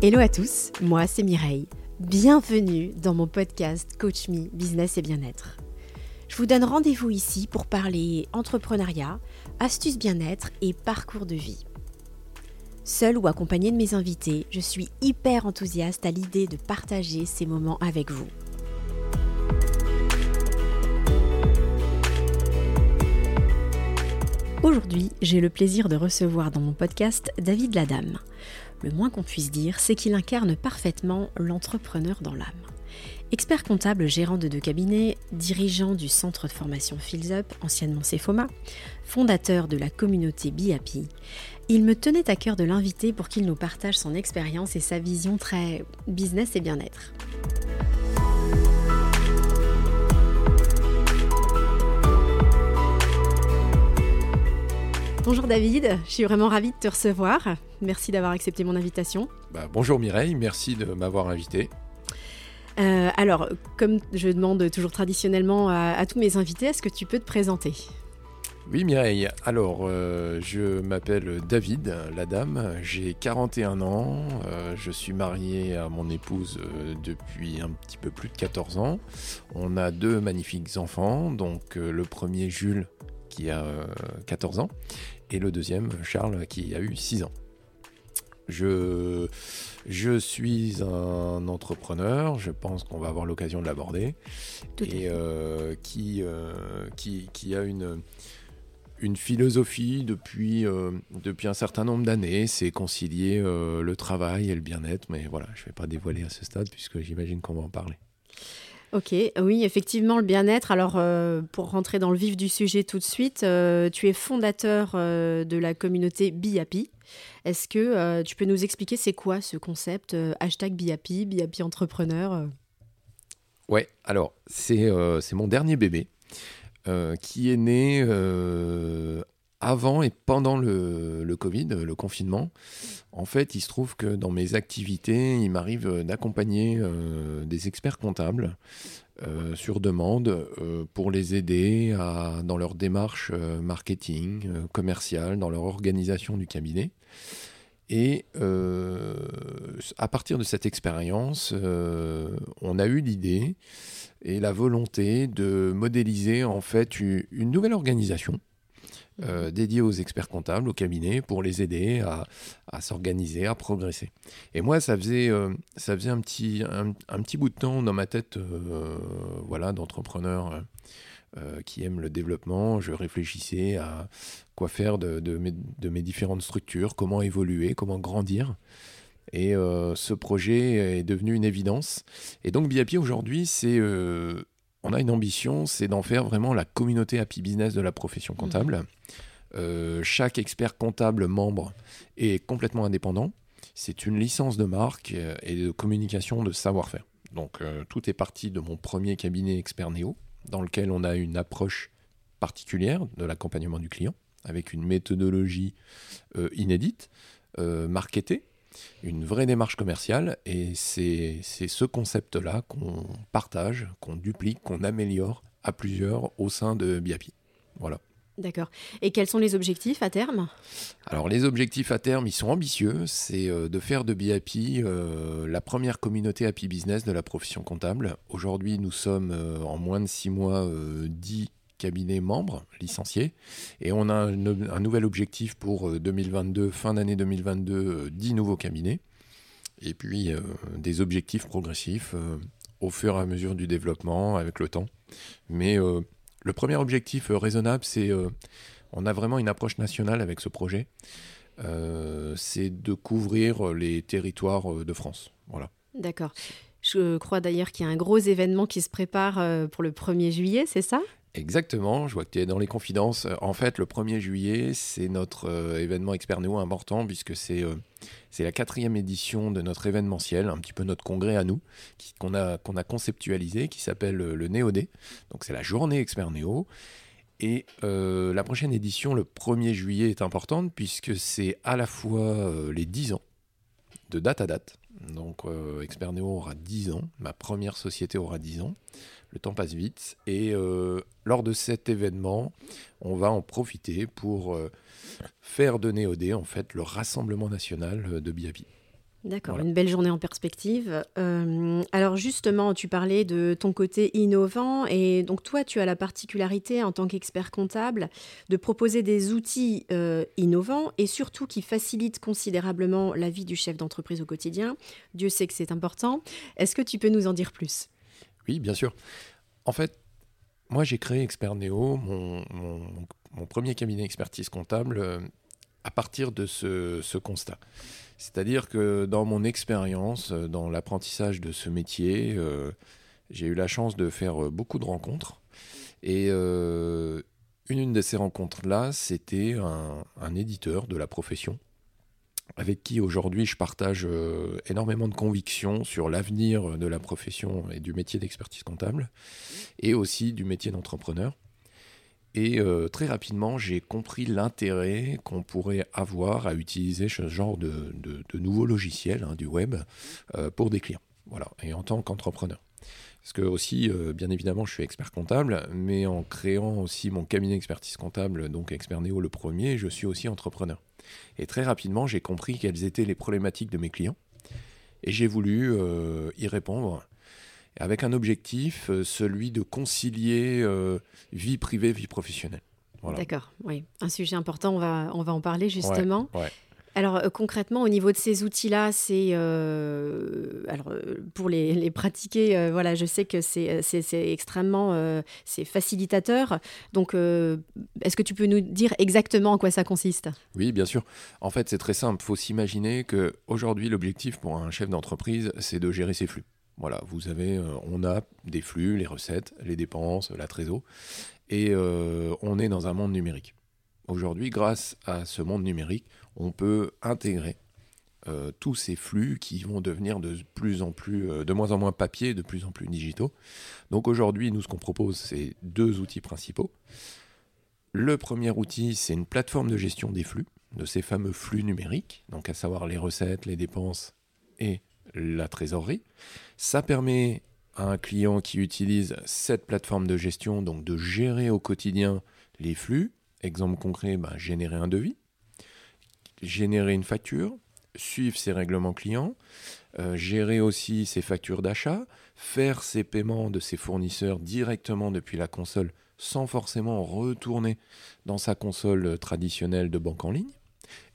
Hello à tous, moi c'est Mireille. Bienvenue dans mon podcast Coach Me Business et Bien-être. Je vous donne rendez-vous ici pour parler entrepreneuriat, astuces bien-être et parcours de vie. Seul ou accompagné de mes invités, je suis hyper enthousiaste à l'idée de partager ces moments avec vous. Aujourd'hui, j'ai le plaisir de recevoir dans mon podcast David Ladame. Le moins qu'on puisse dire, c'est qu'il incarne parfaitement l'entrepreneur dans l'âme. Expert comptable gérant de deux cabinets, dirigeant du centre de formation Fields Up, anciennement Cefoma, fondateur de la communauté BIAPI, il me tenait à cœur de l'inviter pour qu'il nous partage son expérience et sa vision très business et bien-être. Bonjour David, je suis vraiment ravie de te recevoir. Merci d'avoir accepté mon invitation. Bah, bonjour Mireille, merci de m'avoir invité. Euh, alors, comme je demande toujours traditionnellement à, tous mes invités, est-ce que tu peux te présenter? Oui Mireille, alors euh, je m'appelle David, la dame, j'ai 41 ans, euh, je suis marié à mon épouse depuis un petit peu plus de 14 ans. On a deux magnifiques enfants, donc le premier Jules qui a 14 ans et le deuxième Charles qui a eu 6 ans. Je, je suis un entrepreneur, je pense qu'on va avoir l'occasion de l'aborder, et euh, qui, euh, qui, qui, a une, une philosophie depuis, euh, depuis un certain nombre d'années, c'est concilier le travail et le bien-être, mais voilà, je ne vais pas dévoiler à ce stade puisque j'imagine qu'on va en parler. Ok, oui, effectivement, le bien-être. Alors, euh, pour rentrer dans le vif du sujet tout de suite, euh, tu es fondateur euh, de la communauté BIAPI. Est-ce que tu peux nous expliquer c'est quoi ce concept hashtag BIAPI, BIAPI entrepreneur Ouais, alors, c'est mon dernier bébé qui est né avant et pendant le, Covid, le confinement, en fait, il se trouve que dans mes activités, il m'arrive d'accompagner euh, des experts comptables euh, sur demande euh, pour les aider dans leur démarche marketing, commerciale, dans leur organisation du cabinet. Et à partir de cette expérience, on a eu l'idée et la volonté de modéliser en fait une nouvelle organisation euh, dédié aux experts comptables, au cabinet, pour les aider à, s'organiser, à progresser. Et moi, ça faisait, euh, ça faisait un, petit, un, petit bout de temps dans ma tête euh, voilà, d'entrepreneur qui aime le développement. Je réfléchissais à quoi faire de, de, mes, de mes différentes structures, comment évoluer, comment grandir. Et ce projet est devenu une évidence. Et donc, BIAPI aujourd'hui, c'est on a une ambition, c'est d'en faire vraiment la communauté Happy Business de la profession mmh. comptable. Euh, chaque expert comptable membre est complètement indépendant. C'est une licence de marque euh, et de communication de savoir-faire. Donc euh, tout est parti de mon premier cabinet expert Néo, dans lequel on a une approche particulière de l'accompagnement du client, avec une méthodologie inédite, marketée, une vraie démarche commerciale. Et c'est ce concept-là qu'on partage, qu'on duplique, qu'on améliore à plusieurs au sein de Biapi. Voilà. D'accord. Et quels sont les objectifs à terme? Alors les objectifs à terme, ils sont ambitieux. C'est euh, de faire de BIAPI euh, la première communauté Happy Business de la profession comptable. Aujourd'hui, nous sommes euh, en moins de six mois 10 cabinets membres licenciés. Et on a un, nouvel objectif pour 2022, fin d'année 2022, 10 nouveaux cabinets. Et puis des objectifs progressifs au fur et à mesure du développement avec le temps. Mais le premier objectif euh, raisonnable, c'est euh, on a vraiment une approche nationale avec ce projet. Euh, c'est de couvrir les territoires de France. Voilà. D'accord. Je crois d'ailleurs qu'il y a un gros événement qui se prépare pour le 1er juillet, c'est ça? Exactement, je vois que tu es dans les confidences. En fait, le 1er juillet, c'est notre euh, événement Expert Néo important puisque c'est euh, c'est la quatrième édition de notre événementiel, un petit peu notre congrès à nous, qu'on a, a conceptualisé, qui s'appelle euh, le Néo-D. Donc c'est la journée Expert Néo. Et la prochaine édition, le 1er juillet, est importante puisque c'est à la fois les 10 ans, de date à date. Donc Expert Néo aura 10 ans, ma première société aura 10 ans le temps passe vite. Et euh, lors de cet événement, on va en profiter pour euh, faire de Néodé en fait le rassemblement national de Biapi. D'accord, une belle journée en perspective. Euh, alors justement, tu parlais de ton côté innovant et donc toi, tu as la particularité en tant qu'expert comptable de proposer des outils euh, innovants et surtout qui facilitent considérablement la vie du chef d'entreprise au quotidien. Dieu sait que c'est important. Est-ce que tu peux nous en dire plus? Oui, bien sûr. En fait, moi j'ai créé Expert Neo, mon, premier cabinet expertise comptable, euh, à partir de ce constat. C'est-à-dire que dans mon expérience, euh, dans l'apprentissage de ce métier, euh, j'ai eu la chance de faire euh, beaucoup de rencontres. Et une, de ces rencontres-là, c'était un, éditeur de la profession, avec qui aujourd'hui je partage énormément de convictions sur l'avenir de la profession et du métier d'expertise comptable, et aussi du métier d'entrepreneur. Et euh, très rapidement, j'ai compris l'intérêt qu'on pourrait avoir à utiliser ce genre de, nouveaux logiciels hein, du web euh, pour des clients. Voilà, et en tant qu'entrepreneur. Parce que aussi, euh, bien évidemment, je suis expert comptable, mais en créant aussi mon cabinet d'expertise comptable, donc Expert Néo le premier, je suis aussi entrepreneur. Et très rapidement, j'ai compris quelles étaient les problématiques de mes clients, et j'ai voulu y répondre avec un objectif, euh, celui de concilier euh, vie privée, vie professionnelle. D'accord, oui. Un sujet important, on va, on va en parler justement. Alors euh, concrètement, au niveau de ces outils-là, c'est alors pour les, les pratiquer, voilà, je sais que c'est extrêmement c'est facilitateur. Donc, est-ce que tu peux nous dire exactement en quoi ça consiste? Oui, bien sûr. En fait, c'est très simple. Il faut s'imaginer que aujourd'hui, l'objectif pour un chef d'entreprise, c'est de gérer ses flux. Voilà, vous avez, euh, on a des flux, les recettes, les dépenses, la trésor, et euh, on est dans un monde numérique. Aujourd'hui, grâce à ce monde numérique, on peut intégrer euh, tous ces flux qui vont devenir de plus en plus, de moins en moins papier, de plus en plus digitaux. Donc aujourd'hui, nous, ce qu'on propose, c'est deux outils principaux. Le premier outil, c'est une plateforme de gestion des flux, de ces fameux flux numériques, donc à savoir les recettes, les dépenses et la trésorerie. Ça permet à un client qui utilise cette plateforme de gestion donc de gérer au quotidien les flux. Exemple concret, ben, générer un devis, générer une facture, suivre ses règlements clients, euh, gérer aussi ses factures d'achat, faire ses paiements de ses fournisseurs directement depuis la console sans forcément retourner dans sa console traditionnelle de banque en ligne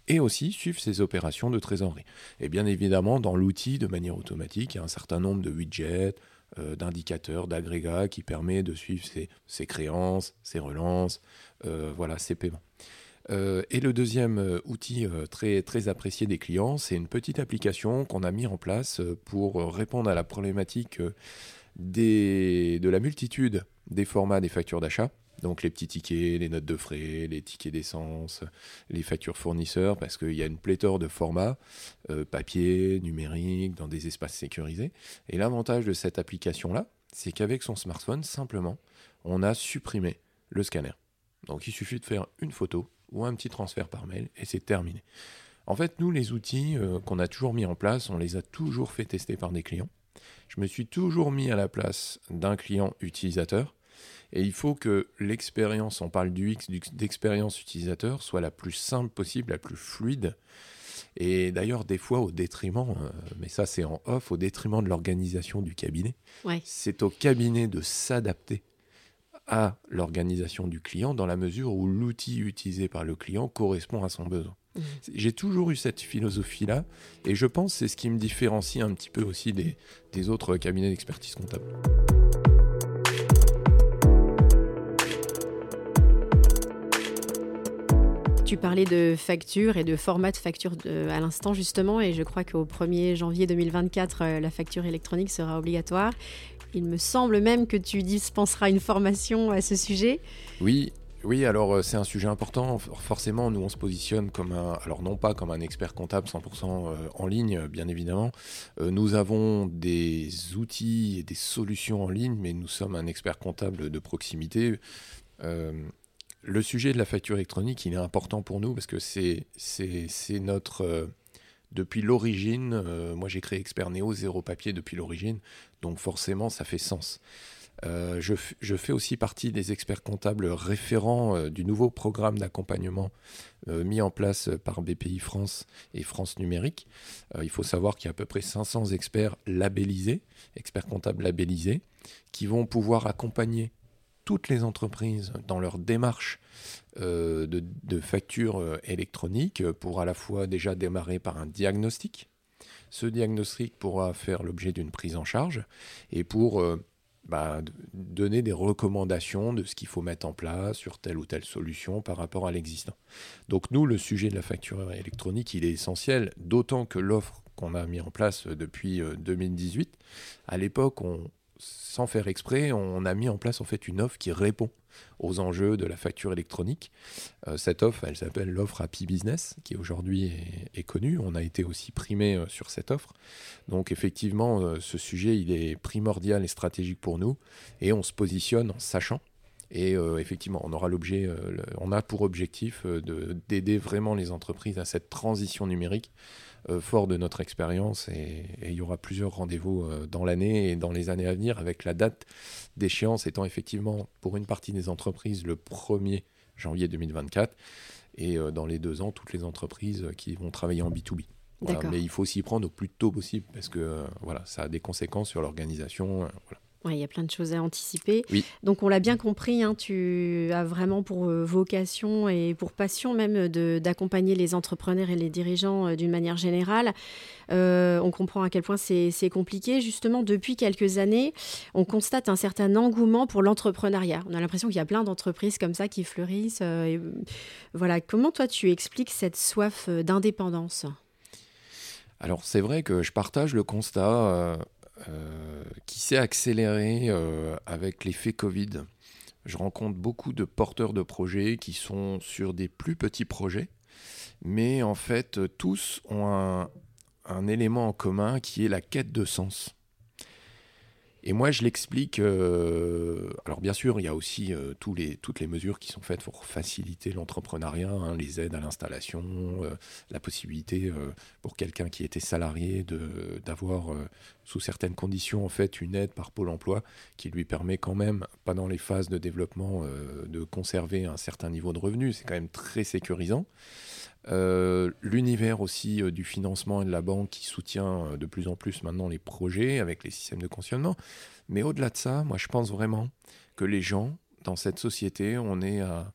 et aussi suivre ses opérations de trésorerie. Et bien évidemment, dans l'outil, de manière automatique, il y a un certain nombre de widgets, euh, d'indicateurs, d'agrégats qui permet de suivre ses, créances, ses relances, euh, voilà, ses paiements. Euh, et le deuxième outil très, apprécié des clients, c'est une petite application qu'on a mis en place pour répondre à la problématique de la multitude des formats des factures d'achat. Donc les petits tickets, les notes de frais, les tickets d'essence, les factures fournisseurs, parce qu'il y a une pléthore de formats, euh, papier, numérique, dans des espaces sécurisés. Et l'avantage de cette application-là, c'est qu'avec son smartphone, simplement, on a supprimé le scanner. Donc il suffit de faire une photo ou un petit transfert par mail et c'est terminé. En fait, nous, les outils euh, qu'on a toujours mis en place, on les a toujours fait tester par des clients. Je me suis toujours mis à la place d'un client utilisateur et il faut que l'expérience, on parle du X, d'expérience utilisateur, soit la plus simple possible, la plus fluide. Et d'ailleurs, des fois, au détriment, euh, mais ça c'est en off, au détriment de l'organisation du cabinet. C'est au cabinet de s'adapter à l'organisation du client dans la mesure où l'outil utilisé par le client correspond à son besoin. Mmh. J'ai toujours eu cette philosophie-là et je pense que c'est ce qui me différencie un petit peu aussi des, des autres cabinets d'expertise comptable. Tu parlais de facture et de format de facture à l'instant justement, et je crois qu'au 1er janvier 2024, euh, la facture électronique sera obligatoire. Il me semble même que tu dispenseras une formation à ce sujet. Oui, oui, alors euh, c'est un sujet important. Forcément, nous on se positionne comme un, alors non pas comme un expert comptable 100% euh, en ligne, bien évidemment. Nous avons des outils et des solutions en ligne, mais nous sommes un expert comptable de proximité le sujet de la facture électronique, il est important pour nous parce que c'est notre... Euh, depuis l'origine, euh, moi j'ai créé Expert Néo, zéro papier depuis l'origine, donc forcément ça fait sens. Euh, je, fais aussi partie des experts comptables référents du nouveau programme d'accompagnement mis en place par BPI France et France Numérique. il faut savoir qu'il y a à peu près 500 experts labellisés, experts comptables labellisés, qui vont pouvoir accompagner toutes les entreprises dans leur démarche de, de facture électronique pour à la fois déjà démarrer par un diagnostic, ce diagnostic pourra faire l'objet d'une prise en charge et pour euh, bah, donner des recommandations de ce qu'il faut mettre en place sur telle ou telle solution par rapport à l'existant. Donc nous, le sujet de la facture électronique, il est essentiel, d'autant que l'offre qu'on a mis en place depuis 2018, euh, à l'époque, sans faire exprès, on a mis en place en fait une offre qui répond aux enjeux de la facture électronique. Euh, cette offre, elle s'appelle l'offre Happy Business, qui aujourd'hui est, connue. On a été aussi primé euh, sur cette offre. Donc effectivement, euh, ce sujet, il est primordial et stratégique pour nous, et on se positionne en sachant. Et effectivement, on aura l'objet, on a pour objectif d'aider vraiment les entreprises à cette transition numérique fort de notre expérience et, il y aura plusieurs rendez-vous euh, dans l'année et dans les années à venir avec la date d'échéance étant effectivement pour une partie des entreprises le 1er janvier 2024 et euh, dans les deux ans toutes les entreprises qui vont travailler en B2B. Mais il faut s'y prendre au plus tôt possible parce que voilà, ça a des conséquences sur l'organisation. Voilà il y a plein de choses à anticiper. Donc on l'a bien compris, hein, tu as vraiment pour euh, vocation et pour passion même d'accompagner les entrepreneurs et les dirigeants euh, d'une manière générale. Euh, on comprend à quel point c'est compliqué. Justement, depuis quelques années, on constate un certain engouement pour l'entrepreneuriat. On a l'impression qu'il y a plein d'entreprises comme ça qui fleurissent. voilà, comment toi tu expliques cette soif d'indépendance? Alors c'est vrai que je partage le constat. Euh, qui s'est accéléré euh, avec l'effet Covid. Je rencontre beaucoup de porteurs de projets qui sont sur des plus petits projets, mais en fait, tous ont un, un élément en commun qui est la quête de sens. Et moi, je l'explique. Euh, alors, bien sûr, il y a aussi euh, toutes les mesures qui sont faites pour faciliter l'entrepreneuriat, hein, les aides à l'installation, euh, la possibilité pour quelqu'un qui était salarié d'avoir, sous certaines conditions, en fait, une aide par Pôle emploi qui lui permet quand même, pendant les phases de développement, de conserver un certain niveau de revenu. C'est quand même très sécurisant. Euh, l'univers aussi euh, du financement et de la banque qui soutient euh, de plus en plus maintenant les projets avec les systèmes de cautionnement. Mais au-delà de ça, moi je pense vraiment que les gens dans cette société, on est à,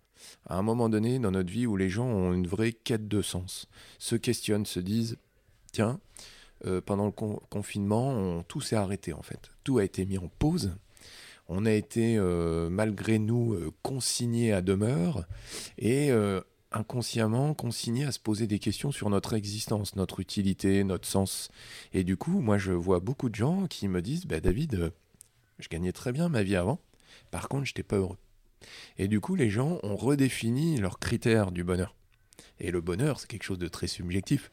un moment donné dans notre vie où les gens ont une vraie quête de sens, se questionnent, se disent, tiens, pendant le confinement, tout s'est arrêté en fait. Tout a été mis en pause. On a été, malgré nous, consignés à demeure. Et inconsciemment consigné à se poser des questions sur notre existence, notre utilité, notre sens. Et du coup, moi, je vois beaucoup de gens qui me disent bah, David, euh, je gagnais très bien ma vie avant, par contre, je n'étais pas heureux. Et du coup, les gens ont redéfini leurs critères du bonheur. Et le bonheur, c'est quelque chose de très subjectif.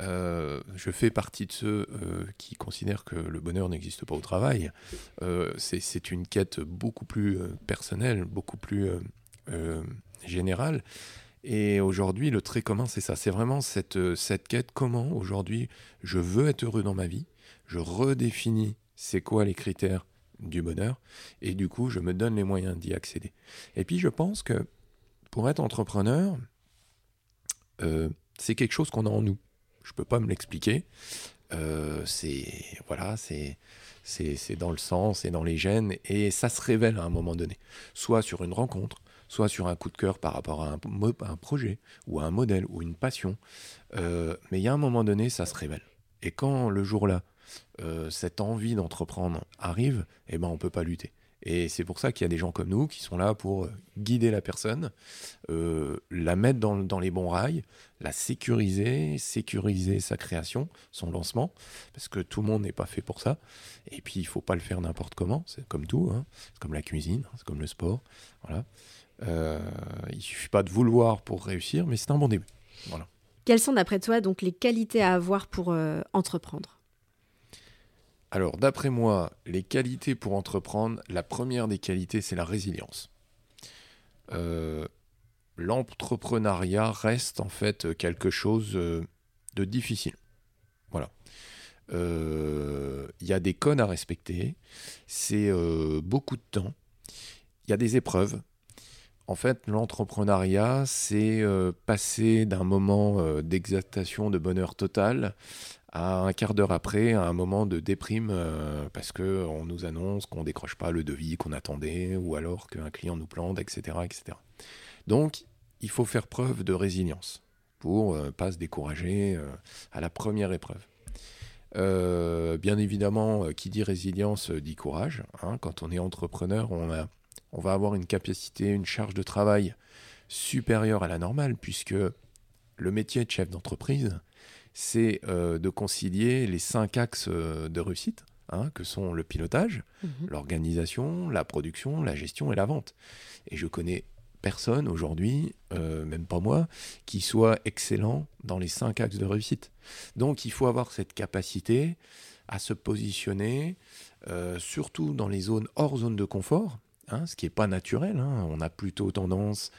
Euh, je fais partie de ceux euh, qui considèrent que le bonheur n'existe pas au travail. c'est une quête beaucoup plus personnelle, beaucoup plus générale. Et aujourd'hui, le trait commun, c'est ça. C'est vraiment cette, euh, cette quête. Comment aujourd'hui je veux être heureux dans ma vie Je redéfinis c'est quoi les critères du bonheur. Et du coup, je me donne les moyens d'y accéder. Et puis, je pense que pour être entrepreneur, euh, c'est quelque chose qu'on a en nous. Je ne peux pas me l'expliquer. Euh, c'est voilà, c'est c'est dans le sang, c'est dans les gènes, et ça se révèle à un moment donné. Soit sur une rencontre, soit sur un coup de cœur par rapport à un, projet, ou à un modèle, ou une passion. Euh, mais il y a un moment donné, ça se révèle. Et quand le jour-là, euh, cette envie d'entreprendre arrive, eh ben, on ne peut pas lutter. Et c'est pour ça qu'il y a des gens comme nous qui sont là pour guider la personne, euh, la mettre dans, les bons rails, la sécuriser, sécuriser sa création, son lancement, parce que tout le monde n'est pas fait pour ça. Et puis il faut pas le faire n'importe comment, c'est comme tout, hein. c'est comme la cuisine, c'est comme le sport, voilà. Euh, il suffit pas de vouloir pour réussir, mais c'est un bon début. Voilà. Quelles sont d'après toi donc les qualités à avoir pour euh, entreprendre? Alors d'après moi, les qualités pour entreprendre, la première des qualités, c'est la résilience. Euh, l'entrepreneuriat reste en fait quelque chose de difficile. Voilà. il y a des codes à respecter, c'est beaucoup de temps, il y a des épreuves. En fait, l'entrepreneuriat, c'est passer d'un moment d'exaltation, de bonheur total, à un quart d'heure après, à un moment de déprime, parce qu'on nous annonce qu'on ne décroche pas le devis qu'on attendait, ou alors qu'un client nous plante, etc., etc. Donc, il faut faire preuve de résilience pour ne pas se décourager à la première épreuve. Euh, bien évidemment, euh, qui dit résilience euh, dit courage. Hein. Quand on est entrepreneur, on, on va avoir une capacité, une charge de travail supérieure à la normale, puisque le métier de chef d'entreprise, c'est de concilier les cinq axes de réussite, hein, que sont le pilotage, mmh l'organisation, la production, la gestion et la vente. Et je connais personne aujourd'hui, euh, même pas moi, qui soit excellent dans les cinq axes de réussite. Donc il faut avoir cette capacité à se positionner, euh, surtout dans les zones hors zone de confort, hein, ce qui n'est pas naturel. Hein. On a plutôt tendance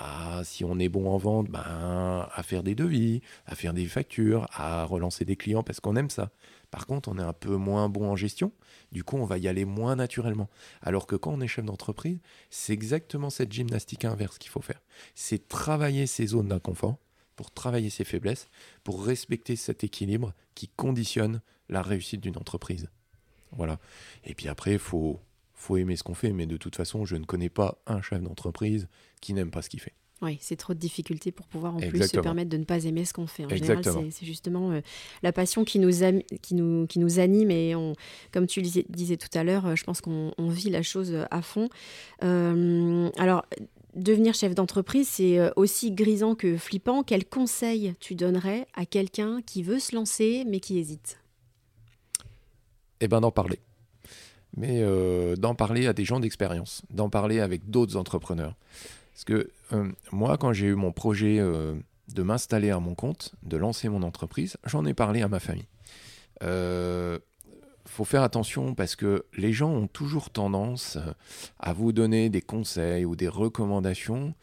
à, si on est bon en vente, ben, à faire des devis, à faire des factures, à relancer des clients parce qu'on aime ça. Par contre, on est un peu moins bon en gestion. Du coup, on va y aller moins naturellement. Alors que quand on est chef d'entreprise, c'est exactement cette gymnastique inverse qu'il faut faire. C'est travailler ces zones d'inconfort pour travailler ses faiblesses, pour respecter cet équilibre qui conditionne la réussite d'une entreprise. Voilà. Et puis après, il faut, faut aimer ce qu'on fait. Mais de toute façon, je ne connais pas un chef d'entreprise qui n'aime pas ce qu'il fait. Oui, c'est trop de difficultés pour pouvoir en plus se permettre de ne pas aimer ce qu'on fait. En général, c'est justement euh, la passion qui nous, qui, nous, qui nous anime et on, comme tu disais, disais tout à l'heure, euh, je pense qu'on vit la chose à fond. Euh, alors, devenir chef d'entreprise, c'est aussi grisant que flippant. Quel conseil tu donnerais à quelqu'un qui veut se lancer mais qui hésite? Eh bien, d'en parler. Mais d'en parler à des gens d'expérience, d'en parler avec d'autres entrepreneurs. Parce que euh, moi, quand j'ai eu mon projet euh, de m'installer à mon compte, de lancer mon entreprise, j'en ai parlé à ma famille. Euh, faut faire attention parce que les gens ont toujours tendance à vous donner des conseils ou des recommandations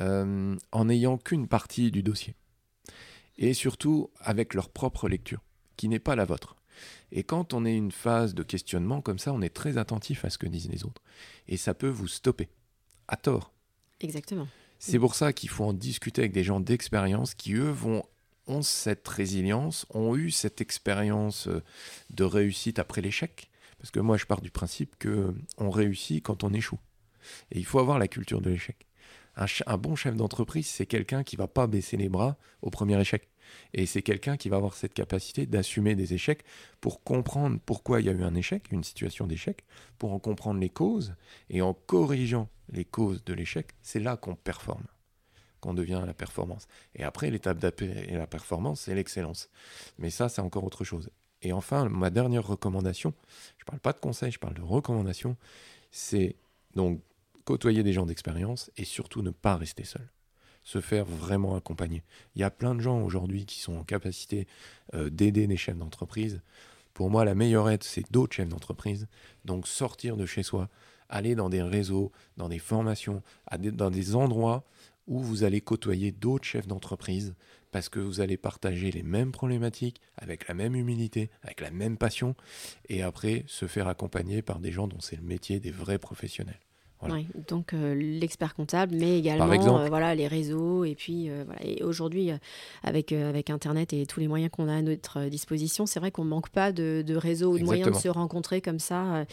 en n'ayant qu'une partie du dossier. Et surtout avec leur propre lecture, qui n'est pas la vôtre. Et quand on est une phase de questionnement comme ça, on est très attentif à ce que disent les autres. Et ça peut vous stopper, à tort. Exactement. C'est pour ça qu'il faut en discuter avec des gens d'expérience qui, eux, vont, ont cette résilience, ont eu cette expérience euh, de réussite après l'échec. Parce que moi, je pars du principe qu'on réussit quand on échoue. Et il faut avoir la culture de l'échec. Un, un, bon chef d'entreprise, c'est quelqu'un qui va pas baisser les bras au premier échec. Et c'est quelqu'un qui va avoir cette capacité d'assumer des échecs pour comprendre pourquoi il y a eu un échec, une situation d'échec, pour en comprendre les causes. Et en corrigeant les causes de l'échec, c'est là qu'on performe, qu'on devient la performance. Et après, l'étape d'après la performance, c'est l'excellence. Mais ça, c'est encore autre chose. Et enfin, ma dernière recommandation, je ne parle pas de conseil, je parle de recommandation, c'est donc côtoyer des gens d'expérience et surtout ne pas rester seul se faire vraiment accompagner. Il y a plein de gens aujourd'hui qui sont en capacité euh, d'aider des chefs d'entreprise. Pour moi, la meilleure aide, c'est d'autres chefs d'entreprise. Donc sortir de chez soi, aller dans des réseaux, dans des formations, dans des endroits où vous allez côtoyer d'autres chefs d'entreprise parce que vous allez partager les mêmes problématiques avec la même humilité, avec la même passion, et après se faire accompagner par des gens dont c'est le métier des vrais professionnels donc euh, l'expert comptable, mais également euh, voilà, les réseaux. Et puis euh, voilà. et aujourd'hui, avec, avec Internet et tous les moyens qu'on a à notre disposition, c'est vrai qu'on ne manque pas de, de réseaux ou de moyens de se rencontrer comme ça.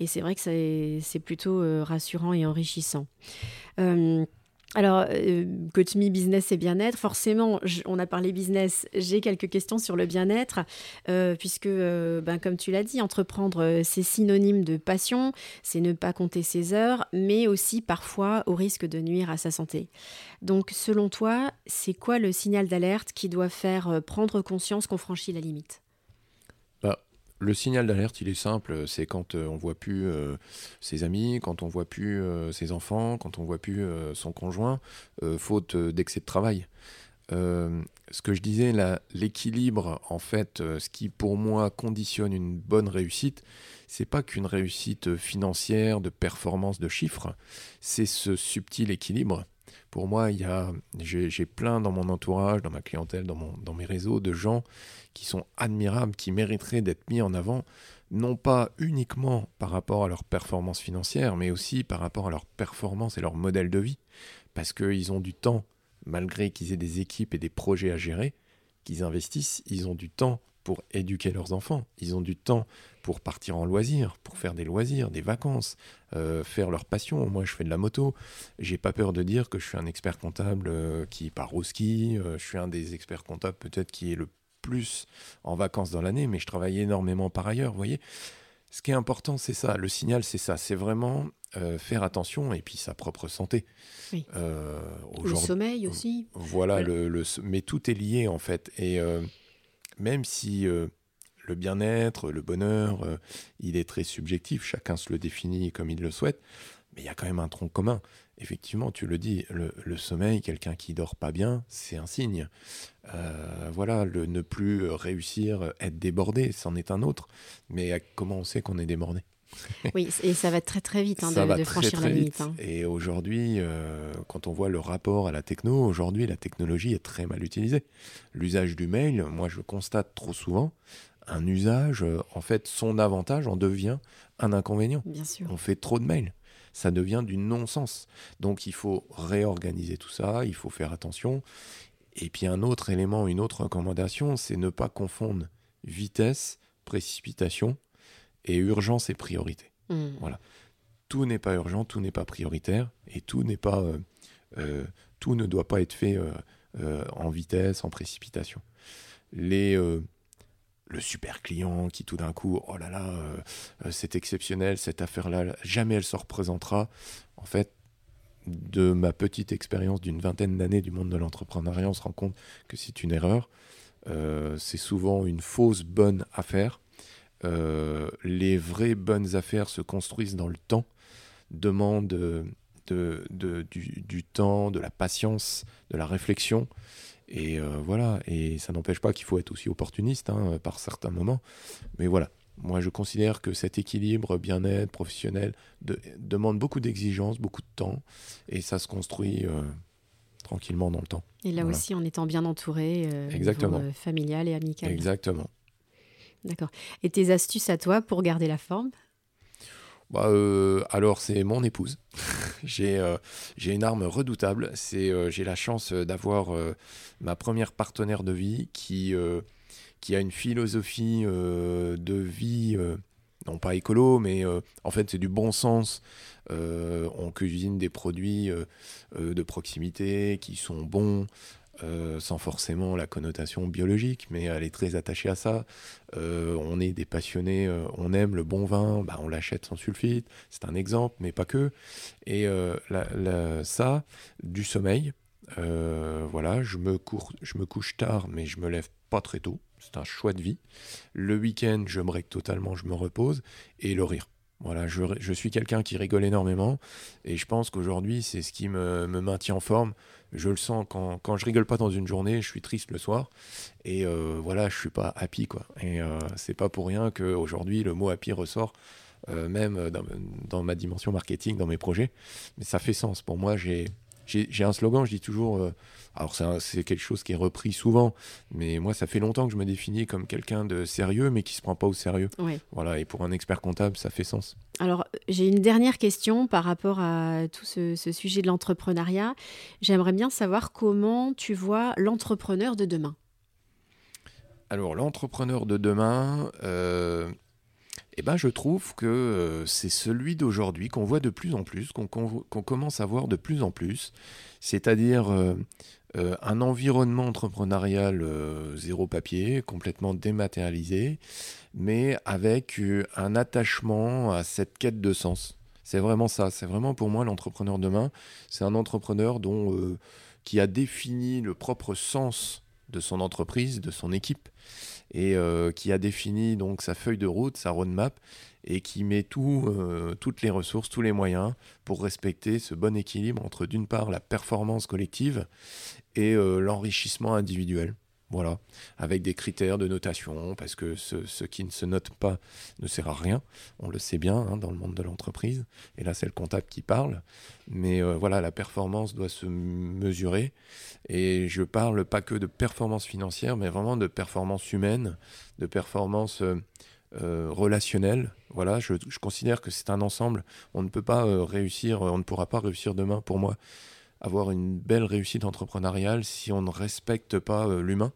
et c'est vrai que c'est plutôt rassurant et enrichissant. Alors, euh, Coach Me Business et bien-être, forcément, on a parlé business, j'ai quelques questions sur le bien-être, euh, puisque, euh, ben, comme tu l'as dit, entreprendre, c'est synonyme de passion, c'est ne pas compter ses heures, mais aussi parfois au risque de nuire à sa santé. Donc, selon toi, c'est quoi le signal d'alerte qui doit faire prendre conscience qu'on franchit la limite? Le signal d'alerte, il est simple, c'est quand euh, on voit plus euh, ses amis, quand on voit plus euh, ses enfants, quand on voit plus son conjoint, faute d'excès de travail. ce que je disais, l'équilibre, en fait, ce qui pour moi conditionne une bonne réussite, c'est pas qu'une réussite financière, de performance, de chiffres, c'est ce subtil équilibre pour moi, il y a, j'ai plein dans mon entourage, dans ma clientèle, dans, dans mes réseaux, de gens qui sont admirables, qui mériteraient d'être mis en avant, non pas uniquement par rapport à leur performance financière, mais aussi par rapport à leur performance et leur modèle de vie. Parce qu'ils ont du temps, malgré qu'ils aient des équipes et des projets à gérer, qu'ils investissent, ils ont du temps pour éduquer leurs enfants. Ils ont du temps pour partir en loisirs, pour faire des loisirs, des vacances, euh, faire leur passion. Moi, je fais de la moto. J'ai pas peur de dire que je suis un expert comptable euh, qui part au ski. Euh, je suis un des experts comptables peut-être qui est le plus en vacances dans l'année, mais je travaille énormément par ailleurs. Vous voyez, ce qui est important, c'est ça. Le signal, c'est ça. C'est vraiment faire attention et puis sa propre santé. Oui. le sommeil aussi. Voilà, Le, le, mais tout est lié en fait. Et même si euh, le bien-être, le bonheur, euh, il est très subjectif, chacun se le définit comme il le souhaite, mais il y a quand même un tronc commun. Effectivement, tu le dis, le, sommeil, quelqu'un qui dort pas bien, c'est un signe. Euh, voilà, le ne plus réussir, être débordé, c'en est un autre. Mais comment on sait qu'on est débordé? oui, et ça va très très vite hein, de, franchir la limite. Hein. Et aujourd'hui, euh, quand on voit le rapport à la techno, aujourd'hui la technologie est très mal utilisée. L'usage du mail, moi je constate trop souvent un usage, euh, en fait, son avantage en devient un inconvénient. Bien sûr. On fait trop de mails. Ça devient du non-sens. Donc il faut réorganiser tout ça, il faut faire attention. Et puis un autre élément, une autre recommandation, c'est ne pas confondre vitesse, précipitation et urgence et priorité. Hmm. Voilà. Tout n'est pas urgent, tout n'est pas prioritaire, et tout n'est pas, euh, euh, tout ne doit pas être fait euh, en vitesse, en précipitation. Les, le super client qui tout d'un coup, oh là là, c'est exceptionnel, cette affaire-là, jamais elle se représentera. En fait, de ma petite expérience d'une vingtaine d'années du monde de l'entrepreneuriat, on se rend compte que c'est une erreur. c'est souvent une fausse bonne affaire les vraies bonnes affaires se construisent dans le temps, demandent de, du, temps, de la patience, de la réflexion. Et euh, voilà, et ça n'empêche pas qu'il faut être aussi opportuniste hein, par certains moments. Mais voilà, moi je considère que cet équilibre bien-être professionnel demande beaucoup d'exigences, beaucoup de temps, et ça se construit euh, tranquillement dans le temps. Et là aussi en étant bien entouré, Exactement. familial et amical. Exactement. D'accord. Et tes astuces à toi pour garder la forme? Bah, euh, alors c'est mon épouse. j'ai euh, j'ai une arme redoutable. C'est euh, j'ai la chance d'avoir ma première partenaire de vie qui qui a une philosophie de vie non pas écolo, mais en fait c'est du bon sens. on cuisine des produits de proximité qui sont bons. Euh, sans forcément la connotation biologique, mais elle est très attachée à ça. Euh, on est des passionnés, euh, on aime le bon vin, bah, on l'achète sans sulfite, c'est un exemple, mais pas que. Et ça, du sommeil, voilà, je me, couche tard, mais je me lève pas très tôt, c'est un choix de vie. Le week-end, je me break totalement, je me repose, et le rire. Voilà, je, je suis quelqu'un qui rigole énormément et je pense qu'aujourd'hui, c'est ce qui me, me, maintient en forme. Je le sens quand, quand je rigole pas dans une journée, je suis triste le soir et euh, voilà, je suis pas happy quoi. Et euh, c'est pas pour rien qu'aujourd'hui le mot happy ressort euh, même dans, dans, ma dimension marketing, dans mes projets. Mais ça fait sens. Pour moi, j'ai j'ai un slogan, je dis toujours, euh, alors c'est quelque chose qui est repris souvent, mais moi ça fait longtemps que je me définis comme quelqu'un de sérieux, mais qui se prend pas au sérieux. Voilà, et pour un expert comptable, ça fait sens. Alors j'ai une dernière question par rapport à tout ce, sujet de l'entrepreneuriat. J'aimerais bien savoir comment tu vois l'entrepreneur de demain. Alors l'entrepreneur de demain, euh, eh ben, je trouve que euh, c'est celui d'aujourd'hui qu'on voit de plus en plus, qu'on commence à voir de plus en plus, c'est-à-dire euh, euh, un environnement entrepreneurial zéro papier, complètement dématérialisé, mais avec un attachement à cette quête de sens. C'est vraiment ça, c'est vraiment pour moi l'entrepreneur demain, c'est un entrepreneur dont, qui a défini le propre sens de son entreprise, de son équipe, et euh, qui a défini donc sa feuille de route, sa roadmap, et qui met euh, toutes les ressources, tous les moyens pour respecter ce bon équilibre entre d'une part la performance collective et euh, l'enrichissement individuel. Voilà, avec des critères de notation, parce que ce, qui ne se note pas ne sert à rien. On le sait bien hein, dans le monde de l'entreprise. Et là, c'est le comptable qui parle. Mais euh, voilà, la performance doit se mesurer. Et je parle pas que de performance financière, mais vraiment de performance humaine, de performance euh, euh, relationnelle. Voilà, je, je, considère que c'est un ensemble. On ne peut pas réussir, on ne pourra pas réussir demain pour moi avoir une belle réussite entrepreneuriale si on ne respecte pas euh, l'humain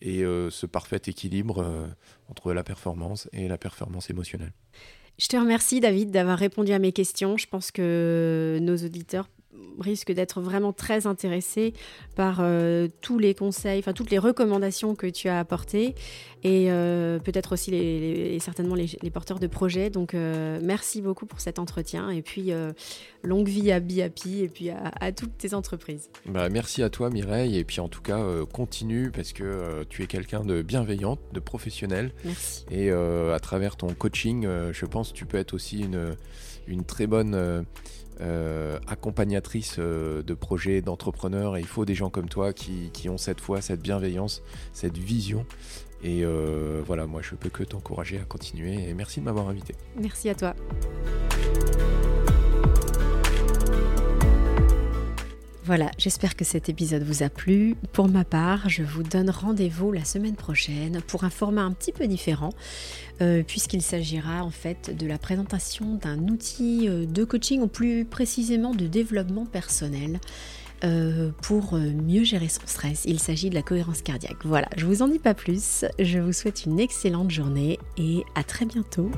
et euh, ce parfait équilibre euh, entre la performance et la performance émotionnelle. Je te remercie David d'avoir répondu à mes questions. Je pense que nos auditeurs risque d'être vraiment très intéressé par euh, tous les conseils, enfin toutes les recommandations que tu as apportées et euh, peut-être aussi les, certainement les, porteurs de projets. Donc euh, merci beaucoup pour cet entretien et puis longue vie à Biapi et puis à, toutes tes entreprises. Bah, merci à toi Mireille et puis en tout cas continue parce que tu es quelqu'un de bienveillante, de professionnel. Merci. Et à travers ton coaching, je pense que tu peux être aussi une, une très bonne euh, accompagnatrice euh, de projets, d'entrepreneurs. Et il faut des gens comme toi qui, ont cette foi, cette bienveillance, cette vision. Et euh, voilà, moi je peux que t'encourager à continuer. Et merci de m'avoir invité. Merci à toi. Voilà, j'espère que cet épisode vous a plu. Pour ma part, je vous donne rendez-vous la semaine prochaine pour un format un petit peu différent, euh, puisqu'il s'agira en fait de la présentation d'un outil euh, de coaching, ou plus précisément de développement personnel. Euh, pour mieux gérer son stress. Il s'agit de la cohérence cardiaque. Voilà, je vous en dis pas plus. Je vous souhaite une excellente journée et à très bientôt.